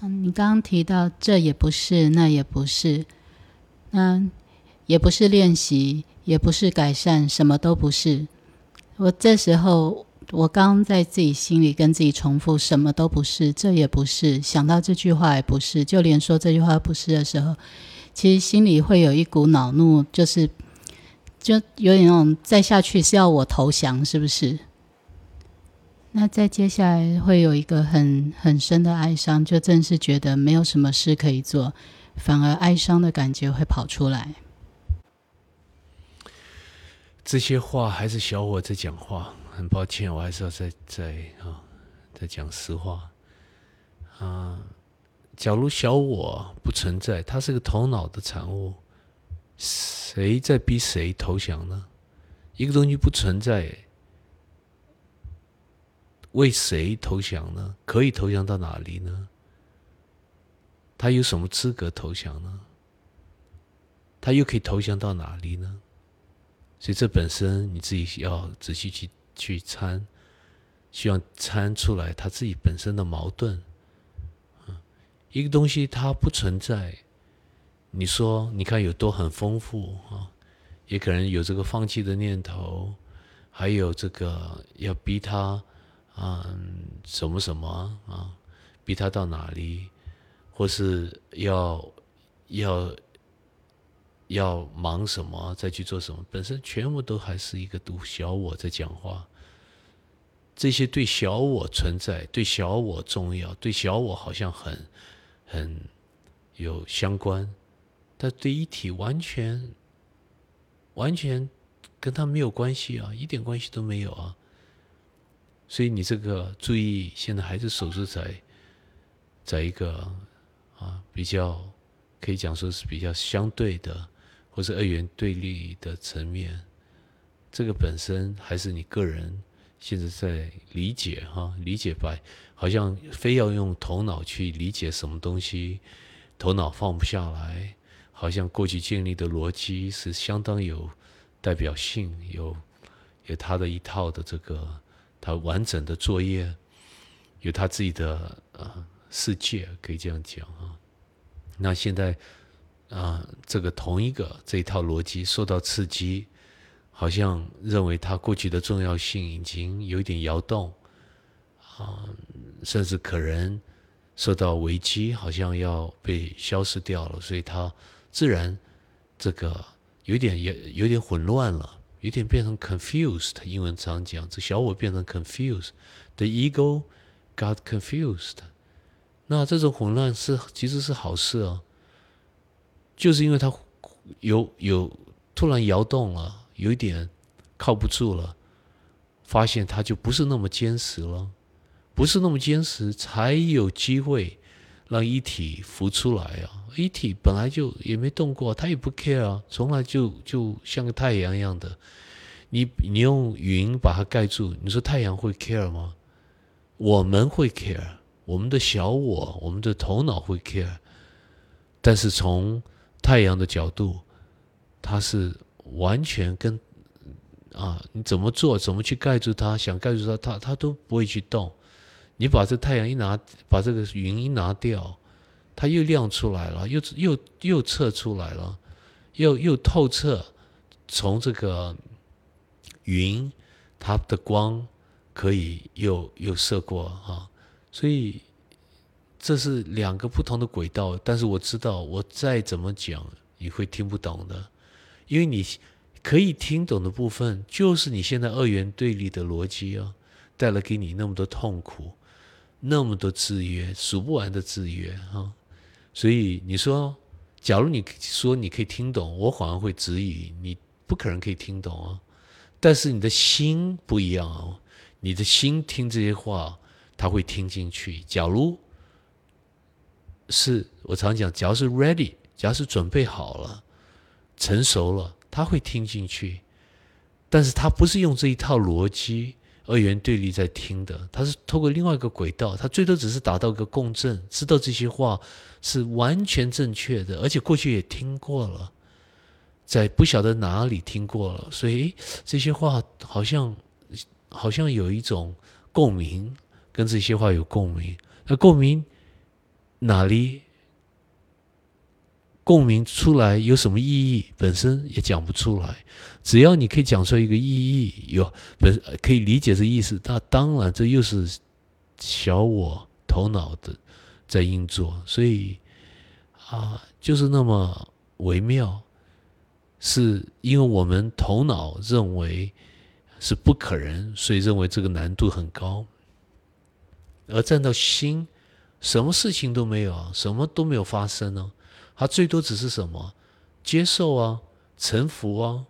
嗯，你刚刚提到这也不是，那也不是，那也不是练习，也不是改善，什么都不是。我这时候，我刚在自己心里跟自己重复，什么都不是，这也不是，想到这句话也不是，就连说这句话不是的时候，其实心里会有一股恼怒，就是就有点那种再下去是要我投降，是不是？那再接下来会有一个很很深的哀伤，就正是觉得没有什么事可以做，反而哀伤的感觉会跑出来。这些话还是小我在讲话，很抱歉，我还是要再再啊，再讲实话啊。假如小我不存在，它是个头脑的产物，谁在逼谁投降呢？一个东西不存在，为谁投降呢？可以投降到哪里呢？他有什么资格投降呢？他又可以投降到哪里呢？所以这本身你自己要仔细去去参，希望参出来他自己本身的矛盾。一个东西它不存在，你说你看有多很丰富啊？也可能有这个放弃的念头，还有这个要逼他啊什么什么啊，逼他到哪里，或是要要。要忙什么，再去做什么，本身全部都还是一个独小我在讲话。这些对小我存在，对小我重要，对小我好像很很有相关，但对一体完全完全跟他没有关系啊，一点关系都没有啊。所以你这个注意，现在还是守住在在一个啊比较可以讲说是比较相对的。或是二元对立的层面，这个本身还是你个人现在在理解哈，理解白，好像非要用头脑去理解什么东西，头脑放不下来，好像过去建立的逻辑是相当有代表性，有有他的一套的这个他完整的作业，有他自己的呃世界，可以这样讲啊。那现在。啊，这个同一个这一套逻辑受到刺激，好像认为他过去的重要性已经有一点摇动，啊，甚至可能受到危机，好像要被消失掉了，所以他自然这个有点也有点混乱了，有点变成 confused。英文常讲，这小我变成 confused，the ego got confused。那这种混乱是其实是好事啊。就是因为它有有突然摇动了，有一点靠不住了，发现它就不是那么坚实了，不是那么坚实，才有机会让一体浮出来啊！一体本来就也没动过，它也不 care 啊，从来就就像个太阳一样的。你你用云把它盖住，你说太阳会 care 吗？我们会 care，我们的小我，我们的头脑会 care，但是从太阳的角度，它是完全跟啊，你怎么做，怎么去盖住它，想盖住它，它它都不会去动。你把这太阳一拿，把这个云一拿掉，它又亮出来了，又又又测出来了，又又透彻，从这个云，它的光可以又又射过啊，所以。这是两个不同的轨道，但是我知道，我再怎么讲你会听不懂的，因为你可以听懂的部分，就是你现在二元对立的逻辑啊，带来给你那么多痛苦，那么多制约，数不完的制约啊。所以你说，假如你说你可以听懂，我反而会质疑，你不可能可以听懂啊。但是你的心不一样哦，你的心听这些话，他会听进去。假如是我常讲，只要是 ready，只要是准备好了、成熟了，他会听进去。但是他不是用这一套逻辑二元对立在听的，他是透过另外一个轨道，他最多只是达到一个共振，知道这些话是完全正确的，而且过去也听过了，在不晓得哪里听过了，所以这些话好像好像有一种共鸣，跟这些话有共鸣，那共鸣。哪里共鸣出来有什么意义，本身也讲不出来。只要你可以讲出一个意义，有本可以理解这意思，那当然这又是小我头脑的在运作，所以啊，就是那么微妙，是因为我们头脑认为是不可能，所以认为这个难度很高，而站到心。什么事情都没有啊，什么都没有发生呢？他最多只是什么接受啊，臣服啊，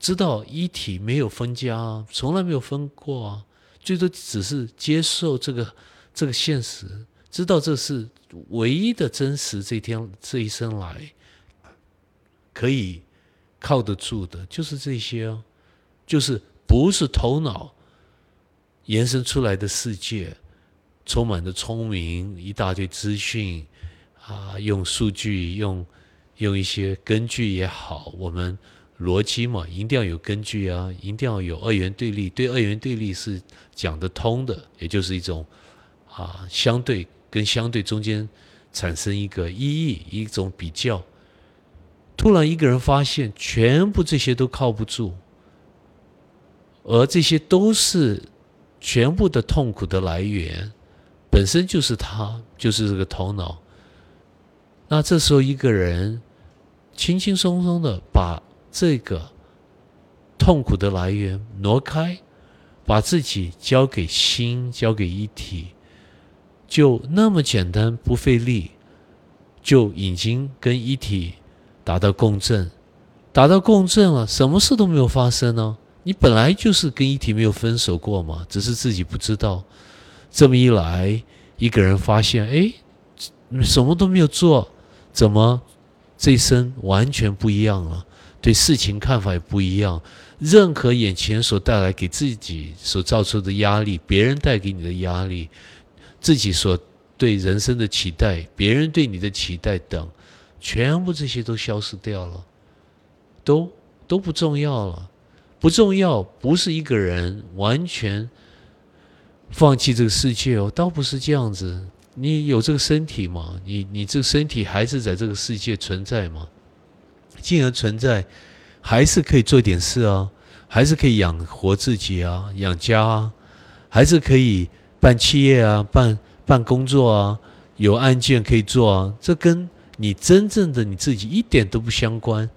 知道一体没有分家啊，从来没有分过啊，最多只是接受这个这个现实，知道这是唯一的真实。这天这一生来可以靠得住的，就是这些哦，就是不是头脑延伸出来的世界。充满着聪明，一大堆资讯，啊，用数据，用用一些根据也好，我们逻辑嘛，一定要有根据啊，一定要有二元对立，对二元对立是讲得通的，也就是一种啊，相对跟相对中间产生一个意义，一种比较。突然一个人发现，全部这些都靠不住，而这些都是全部的痛苦的来源。本身就是他，就是这个头脑。那这时候一个人轻轻松松的把这个痛苦的来源挪开，把自己交给心，交给一体，就那么简单，不费力，就已经跟一体达到共振，达到共振了，什么事都没有发生呢？你本来就是跟一体没有分手过嘛，只是自己不知道。这么一来，一个人发现，哎，什么都没有做，怎么这一生完全不一样了？对事情看法也不一样。任何眼前所带来给自己所造出的压力，别人带给你的压力，自己所对人生的期待，别人对你的期待等，全部这些都消失掉了，都都不重要了。不重要，不是一个人完全。放弃这个世界哦，倒不是这样子。你有这个身体嘛？你你这个身体还是在这个世界存在嘛？既然存在，还是可以做点事啊，还是可以养活自己啊，养家啊，还是可以办企业啊，办办工作啊，有案件可以做啊。这跟你真正的你自己一点都不相关。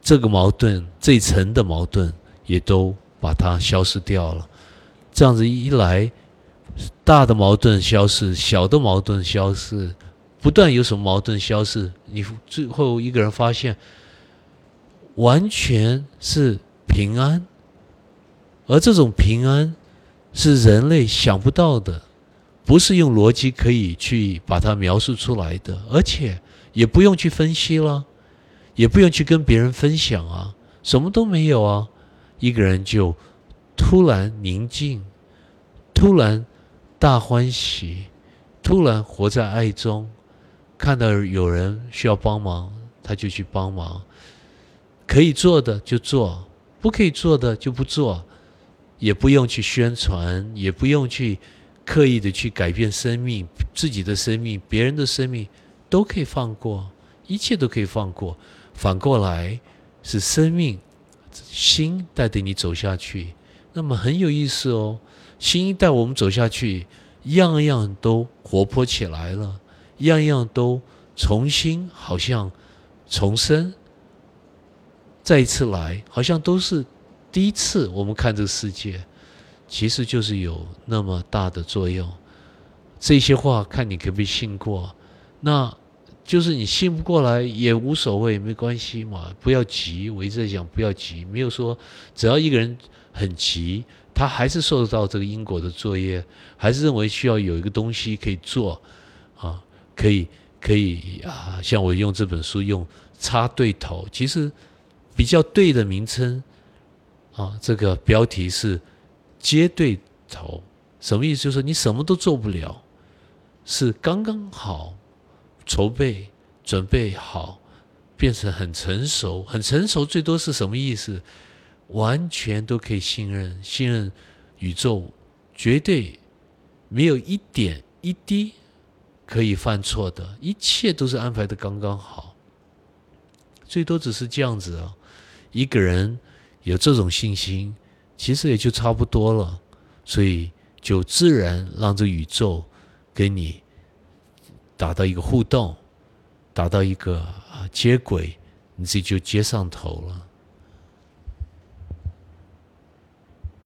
这个矛盾这一层的矛盾也都把它消失掉了。这样子一来。大的矛盾消失，小的矛盾消失，不断有什么矛盾消失，你最后一个人发现，完全是平安，而这种平安是人类想不到的，不是用逻辑可以去把它描述出来的，而且也不用去分析了，也不用去跟别人分享啊，什么都没有啊，一个人就突然宁静，突然。大欢喜，突然活在爱中，看到有人需要帮忙，他就去帮忙，可以做的就做，不可以做的就不做，也不用去宣传，也不用去刻意的去改变生命，自己的生命，别人的生命都可以放过，一切都可以放过。反过来是生命心带着你走下去，那么很有意思哦。新一代我们走下去，样样都活泼起来了，样样都重新，好像重生，再一次来，好像都是第一次。我们看这个世界，其实就是有那么大的作用。这些话看你可不可以信过，那就是你信不过来也无所谓，没关系嘛，不要急。我一直在讲不要急，没有说只要一个人很急。他还是受到这个因果的作业，还是认为需要有一个东西可以做，啊，可以可以啊，像我用这本书用插对头，其实比较对的名称，啊，这个标题是接对头，什么意思？就是你什么都做不了，是刚刚好筹备准备好，变成很成熟，很成熟，最多是什么意思？完全都可以信任，信任宇宙，绝对没有一点一滴可以犯错的，一切都是安排的刚刚好。最多只是这样子啊，一个人有这种信心，其实也就差不多了。所以就自然让这宇宙跟你达到一个互动，达到一个啊接轨，你自己就接上头了。